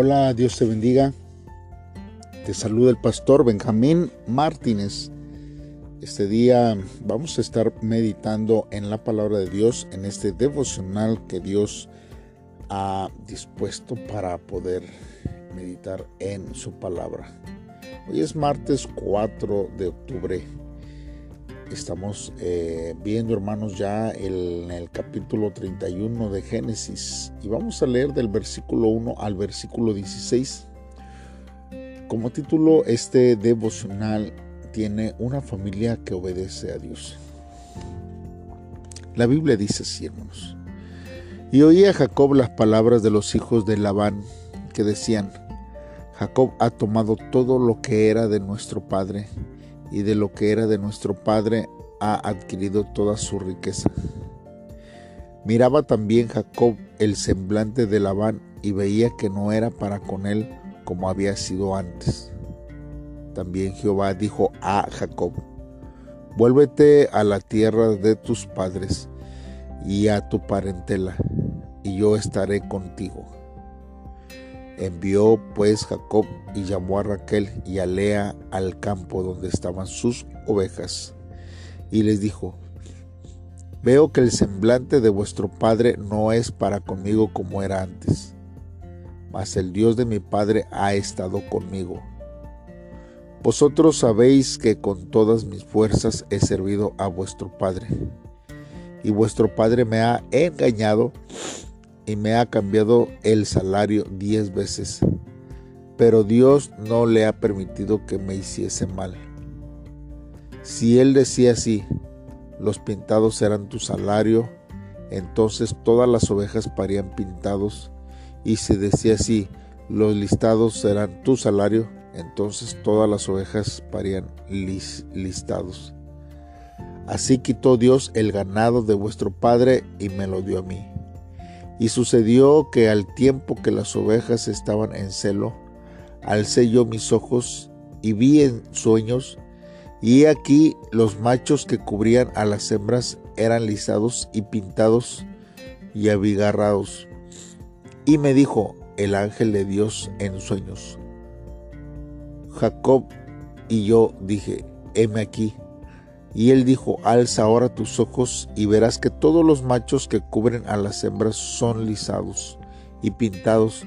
Hola, Dios te bendiga. Te saluda el pastor Benjamín Martínez. Este día vamos a estar meditando en la palabra de Dios, en este devocional que Dios ha dispuesto para poder meditar en su palabra. Hoy es martes 4 de octubre Estamos eh, viendo, hermanos, ya en el capítulo 31 de Génesis y vamos a leer del versículo 1 al versículo 16. Como título, este devocional tiene una familia que obedece a Dios. La Biblia dice así, hermanos. Y oía Jacob las palabras de los hijos de Labán que decían, Jacob ha tomado todo lo que era de nuestro padre y de lo que era de nuestro padre ha adquirido toda su riqueza. Miraba también Jacob el semblante de Labán y veía que no era para con él como había sido antes. También Jehová dijo a Jacob, vuélvete a la tierra de tus padres y a tu parentela, y yo estaré contigo. Envió pues Jacob y llamó a Raquel y a Lea al campo donde estaban sus ovejas, y les dijo, Veo que el semblante de vuestro Padre no es para conmigo como era antes, mas el Dios de mi Padre ha estado conmigo. Vosotros sabéis que con todas mis fuerzas he servido a vuestro Padre, y vuestro Padre me ha engañado y me ha cambiado el salario diez veces, pero Dios no le ha permitido que me hiciese mal. Si él decía así, los pintados serán tu salario, entonces todas las ovejas parían pintados, y si decía así, los listados serán tu salario, entonces todas las ovejas parían listados. Así quitó Dios el ganado de vuestro padre y me lo dio a mí. Y sucedió que al tiempo que las ovejas estaban en celo, alcé yo mis ojos y vi en sueños, y aquí los machos que cubrían a las hembras eran lisados y pintados y abigarrados. Y me dijo el ángel de Dios en sueños, Jacob, y yo dije, heme aquí. Y él dijo, alza ahora tus ojos y verás que todos los machos que cubren a las hembras son lisados y pintados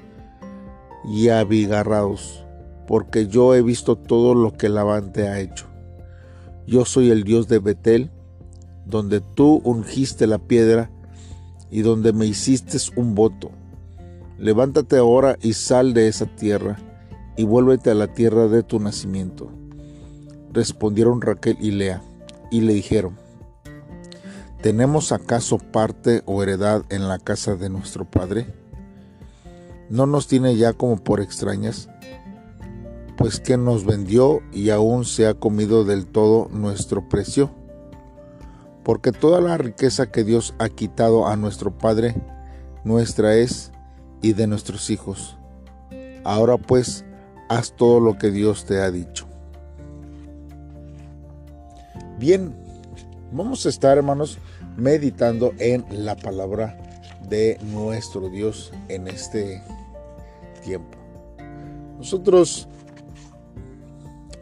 y abigarrados, porque yo he visto todo lo que Labán te ha hecho. Yo soy el Dios de Betel, donde tú ungiste la piedra y donde me hiciste un voto. Levántate ahora y sal de esa tierra y vuélvete a la tierra de tu nacimiento. Respondieron Raquel y Lea y le dijeron, ¿tenemos acaso parte o heredad en la casa de nuestro Padre? ¿No nos tiene ya como por extrañas? Pues que nos vendió y aún se ha comido del todo nuestro precio. Porque toda la riqueza que Dios ha quitado a nuestro Padre, nuestra es y de nuestros hijos. Ahora pues, haz todo lo que Dios te ha dicho. Bien, vamos a estar, hermanos, meditando en la palabra de nuestro Dios en este tiempo. Nosotros,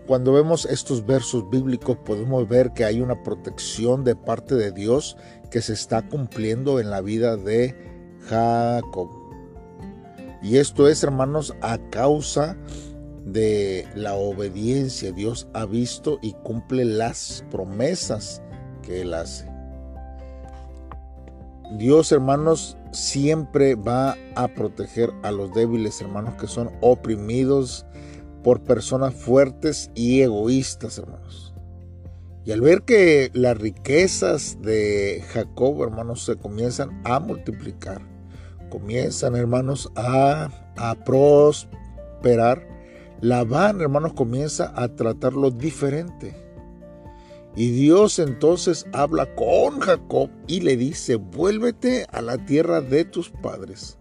cuando vemos estos versos bíblicos, podemos ver que hay una protección de parte de Dios que se está cumpliendo en la vida de Jacob. Y esto es, hermanos, a causa de la obediencia. Dios ha visto y cumple las promesas que Él hace. Dios, hermanos, siempre va a proteger a los débiles, hermanos, que son oprimidos por personas fuertes y egoístas, hermanos. Y al ver que las riquezas de Jacob, hermanos, se comienzan a multiplicar, comienzan, hermanos, a, a prosperar, Labán, hermanos, comienza a tratarlo diferente. Y Dios entonces habla con Jacob y le dice, vuélvete a la tierra de tus padres.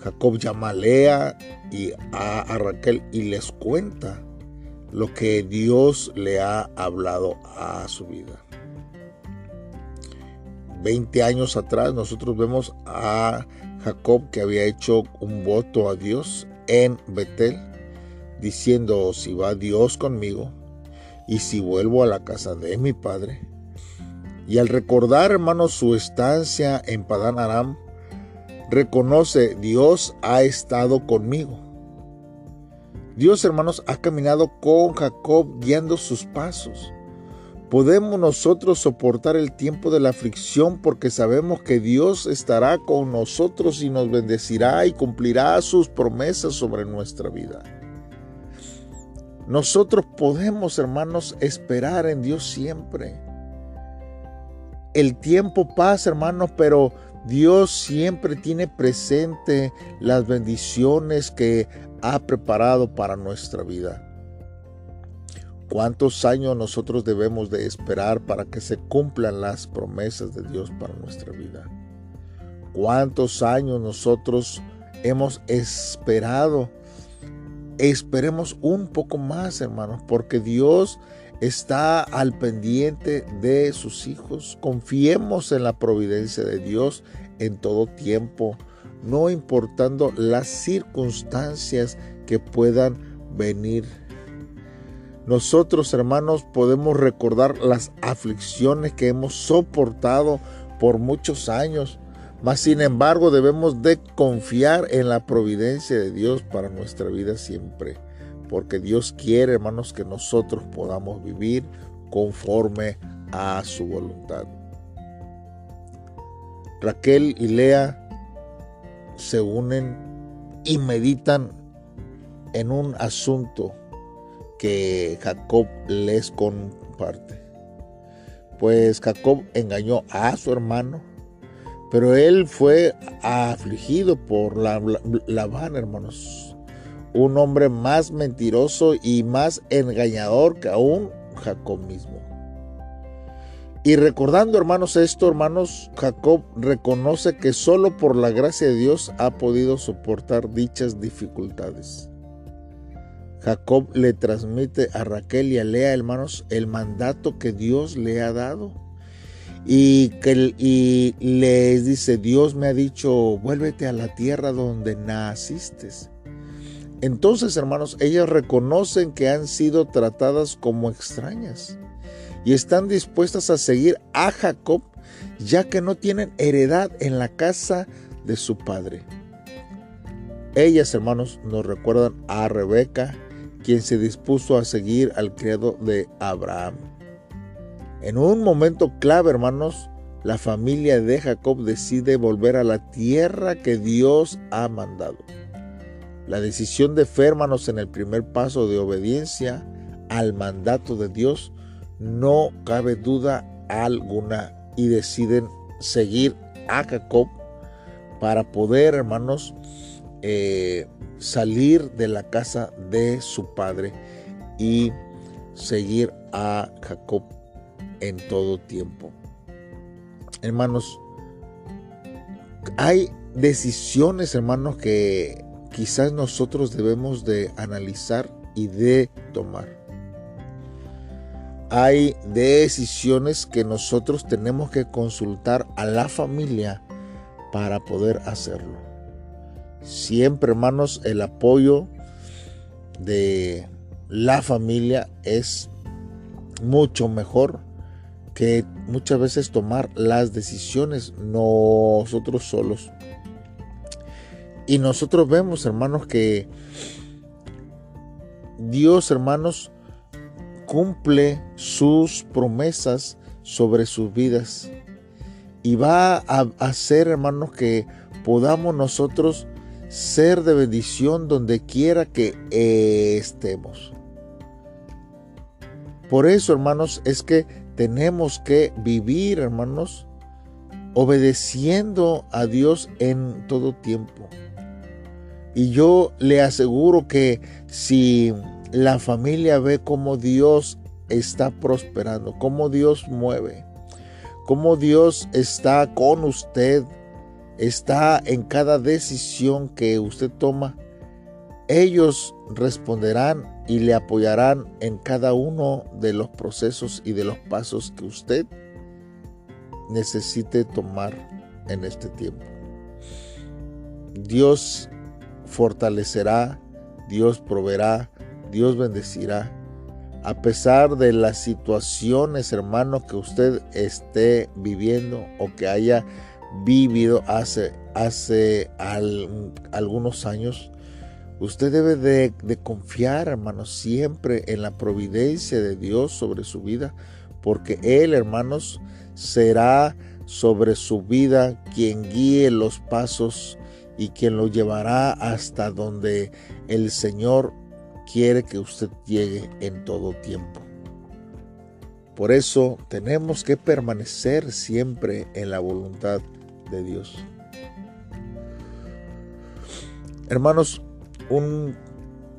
Jacob llama a Lea y a, Raquel y les cuenta lo que Dios le ha hablado a su vida. 20 años atrás nosotros vemos a Jacob que había hecho un voto a Dios en Betel, diciendo, si va Dios conmigo y si vuelvo a la casa de mi padre. Y al recordar, hermanos, su estancia en Padán Aram, reconoce, Dios ha estado conmigo. Dios, hermanos, ha caminado con Jacob guiando sus pasos. Podemos nosotros soportar el tiempo de la aflicción porque sabemos que Dios estará con nosotros y nos bendecirá y cumplirá sus promesas sobre nuestra vida. Nosotros podemos, hermanos, esperar en Dios siempre. El tiempo pasa, hermanos, pero Dios siempre tiene presente las bendiciones que ha preparado para nuestra vida. ¿Cuántos años nosotros debemos de esperar para que se cumplan las promesas de Dios para nuestra vida? ¿Cuántos años nosotros hemos esperado? Esperemos un poco más, hermanos, porque Dios está al pendiente de sus hijos. Confiemos en la providencia de Dios en todo tiempo, no importando las circunstancias que puedan venir nosotros, hermanos, podemos recordar las aflicciones que hemos soportado por muchos años, mas sin embargo debemos de confiar en la providencia de Dios para nuestra vida siempre, porque Dios quiere, hermanos, que nosotros podamos vivir conforme a su voluntad. Raquel y Lea se unen y meditan en un asunto que Jacob les comparte. Pues Jacob engañó a su hermano, pero él fue afligido por la, Labán, hermanos. Un hombre más mentiroso y más engañador que aún Jacob mismo. Y recordando, hermanos, esto, hermanos, Jacob reconoce que solo por la gracia de Dios ha podido soportar dichas dificultades. Jacob le transmite a Raquel y a Lea, hermanos, el mandato que Dios le ha dado. Y, que, les dice, Dios me ha dicho, vuélvete a la tierra donde naciste. Entonces, hermanos, ellas reconocen que han sido tratadas como extrañas y están dispuestas a seguir a Jacob, ya que no tienen heredad en la casa de su padre. Ellas, hermanos, nos recuerdan a Rebeca quien se dispuso a seguir al criado de Abraham. En un momento clave, hermanos, la familia de Jacob decide volver a la tierra que Dios ha mandado. La decisión de fe, hermanos, en el primer paso de obediencia al mandato de Dios, no cabe duda alguna y deciden seguir a Jacob para poder, hermanos, eh, salir de la casa de su padre y seguir a Jacob en todo tiempo. Hermanos, hay decisiones, hermanos, que quizás nosotros debemos de analizar y de tomar. Hay decisiones que nosotros tenemos que consultar a la familia para poder hacerlo. Siempre, hermanos, el apoyo de la familia es mucho mejor que muchas veces tomar las decisiones nosotros solos. Y nosotros vemos, hermanos, que Dios, hermanos, cumple sus promesas sobre sus vidas. Y va a hacer, hermanos, que podamos nosotros ser de bendición donde quiera que estemos. Por eso, hermanos, es que tenemos que vivir, hermanos, obedeciendo a Dios en todo tiempo. Y yo le aseguro que si la familia ve cómo Dios está prosperando, cómo Dios mueve, cómo Dios está con usted, está en cada decisión que usted toma. Ellos responderán y le apoyarán en cada uno de los procesos y de los pasos que usted necesite tomar en este tiempo. Dios fortalecerá, Dios proveerá, Dios bendecirá. A pesar de las situaciones, hermano, que usted esté viviendo o que haya vivido hace, hace algunos años, usted debe de, confiar, hermano, siempre en la providencia de Dios sobre su vida, porque Él, hermanos, será sobre su vida quien guíe los pasos y quien lo llevará hasta donde el Señor quiere que usted llegue en todo tiempo. Por eso tenemos que permanecer siempre en la voluntad de Dios. Hermanos, un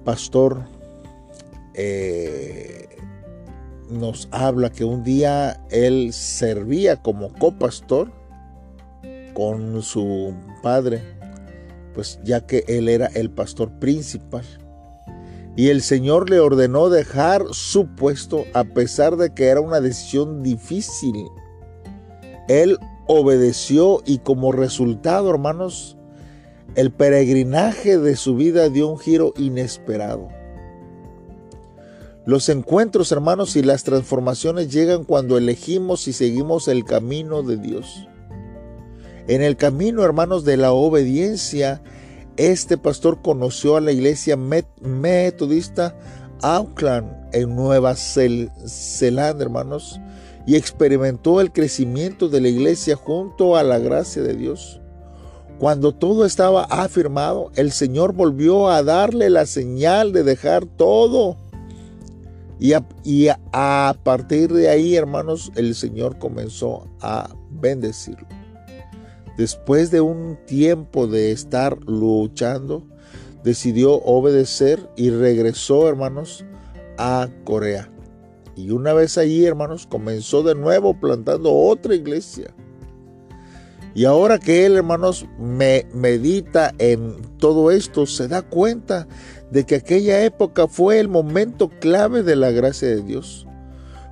pastor eh, nos habla que un día él servía como copastor con su padre, pues ya que él era el pastor principal. Y el Señor le ordenó dejar su puesto a pesar de que era una decisión difícil. Él obedeció y como resultado, hermanos, el peregrinaje de su vida dio un giro inesperado. Los encuentros, hermanos, y las transformaciones llegan cuando elegimos y seguimos el camino de Dios. En el camino, hermanos, de la obediencia, este pastor conoció a la iglesia metodista Auckland en Nueva Zelanda, hermanos, y experimentó el crecimiento de la iglesia junto a la gracia de Dios. Cuando todo estaba afirmado, el Señor volvió a darle la señal de dejar todo y a, partir de ahí, hermanos, el Señor comenzó a bendecirlo. Después de un tiempo de estar luchando, decidió obedecer y regresó, hermanos, a Corea. Y una vez allí, hermanos, comenzó de nuevo plantando otra iglesia. Y ahora que él, hermanos, me medita en todo esto, se da cuenta de que aquella época fue el momento clave de la gracia de Dios,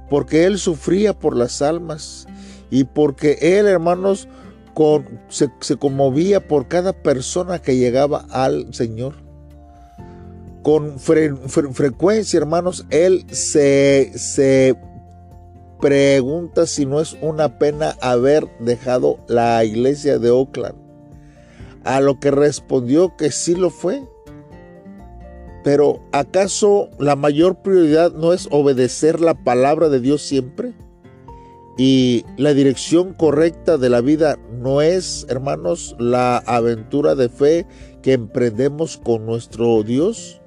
porque Él sufría por las almas y porque Él, hermanos, se, conmovía por cada persona que llegaba al Señor. Con frecuencia, hermanos, Él se, se pregunta si no es una pena haber dejado la iglesia de Oakland. A lo que respondió que sí lo fue pero ¿acaso la mayor prioridad no es obedecer la palabra de Dios siempre? Y la dirección correcta de la vida no es, hermanos, la aventura de fe que emprendemos con nuestro Dios.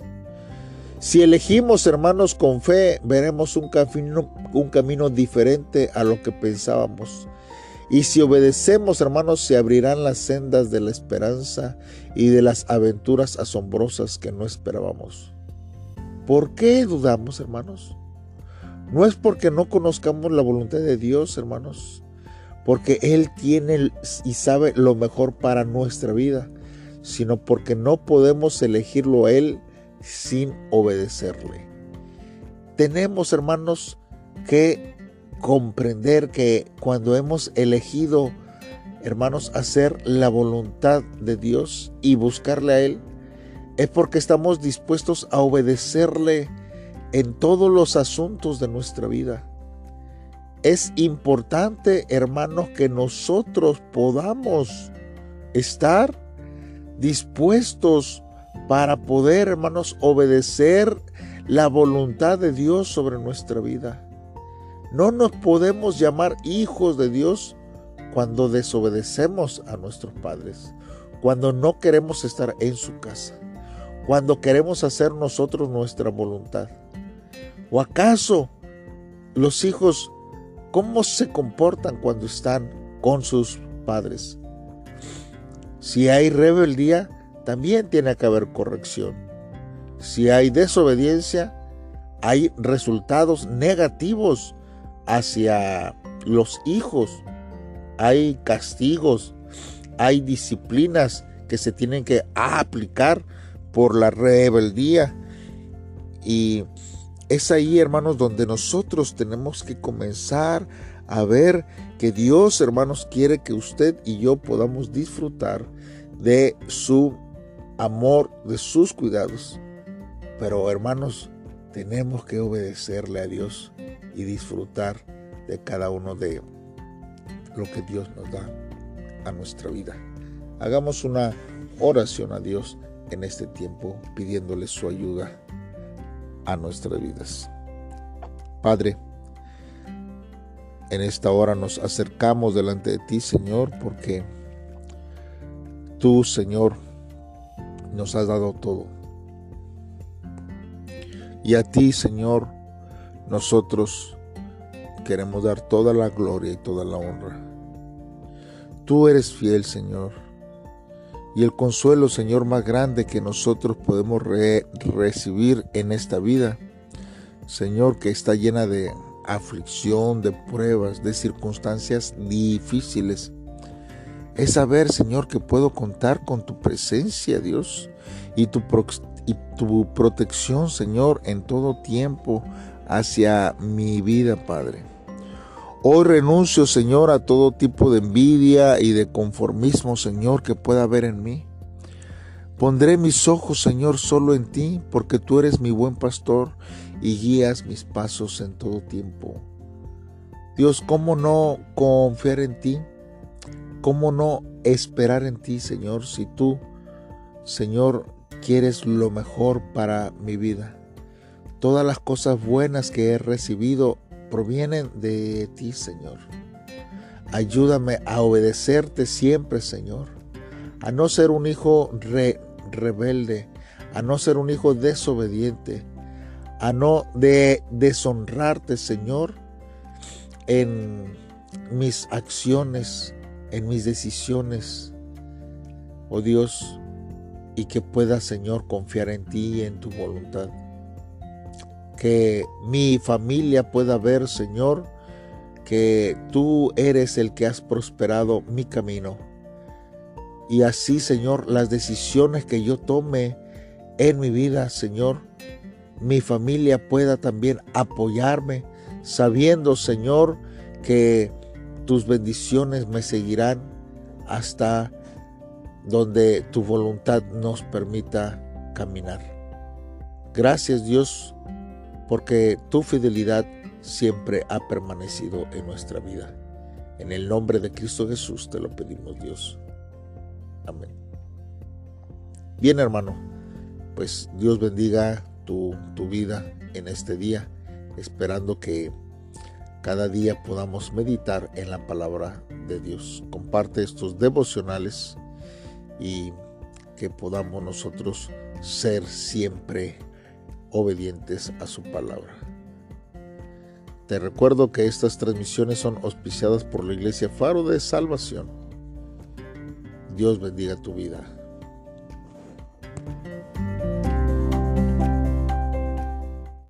Si elegimos, hermanos, con fe, veremos un camino, diferente a lo que pensábamos. Y si obedecemos, hermanos, se abrirán las sendas de la esperanza y de las aventuras asombrosas que no esperábamos. ¿Por qué dudamos, hermanos? No es porque no conozcamos la voluntad de Dios, hermanos, porque Él tiene y sabe lo mejor para nuestra vida, sino porque no podemos elegirlo a Él sin obedecerle. Tenemos, hermanos, que comprender que cuando hemos elegido, hermanos, hacer la voluntad de Dios y buscarle a Él, es porque estamos dispuestos a obedecerle en todos los asuntos de nuestra vida. Es importante, hermanos, que nosotros podamos estar dispuestos para poder, hermanos, obedecer la voluntad de Dios sobre nuestra vida. No nos podemos llamar hijos de Dios cuando desobedecemos a nuestros padres, cuando no queremos estar en su casa, cuando queremos hacer nosotros nuestra voluntad. ¿O acaso los hijos, cómo se comportan cuando están con sus padres? Si hay rebeldía, también tiene que haber corrección. Si hay desobediencia, hay resultados negativos hacia los hijos. Hay castigos, hay disciplinas que se tienen que aplicar por la rebeldía. Y es ahí, hermanos, donde nosotros tenemos que comenzar a ver que Dios, hermanos, quiere que usted y yo podamos disfrutar de su amor, de sus cuidados. Pero, hermanos, tenemos que obedecerle a Dios y disfrutar de cada uno de lo que Dios nos da a nuestra vida. Hagamos una oración a Dios en este tiempo pidiéndole su ayuda a nuestras vidas. Padre, en esta hora nos acercamos delante de ti, Señor, porque tú, Señor, nos has dado todo. Y a ti, Señor, nosotros queremos dar toda la gloria y toda la honra. Tú eres fiel, Señor. Y el consuelo, Señor, más grande que nosotros podemos recibir en esta vida, Señor, que está llena de aflicción, de pruebas, de circunstancias difíciles, es saber, Señor, que puedo contar con tu presencia, Dios, y tu, protección, Señor, en todo tiempo hacia mi vida, Padre. Hoy renuncio, Señor, a todo tipo de envidia y de conformismo, Señor, que pueda haber en mí. Pondré mis ojos, Señor, solo en ti, porque tú eres mi buen pastor y guías mis pasos en todo tiempo. Dios, ¿cómo no confiar en ti? ¿Cómo no esperar en ti, Señor, si tú, Señor, quieres lo mejor para mi vida? Todas las cosas buenas que he recibido provienen de ti, Señor. Ayúdame a obedecerte siempre, Señor. A no ser un hijo rebelde, a no ser un hijo desobediente, a no de deshonrarte, Señor, en mis acciones, en mis decisiones, oh Dios, y que pueda, Señor, confiar en ti y en tu voluntad. Que mi familia pueda ver, Señor, que tú eres el que has prosperado mi camino. Y así, Señor, las decisiones que yo tome en mi vida, Señor, mi familia pueda también apoyarme, sabiendo, Señor, que tus bendiciones me seguirán hasta donde tu voluntad nos permita caminar. Gracias Dios, porque tu fidelidad siempre ha permanecido en nuestra vida. En el nombre de Cristo Jesús te lo pedimos Dios. Amén. Bien hermano, pues Dios bendiga tu, vida en este día, esperando que cada día podamos meditar en la palabra de Dios. Comparte estos devocionales y que podamos nosotros ser siempre obedientes a su palabra. Te recuerdo que estas transmisiones son auspiciadas por la Iglesia Faro de Salvación. Dios bendiga tu vida.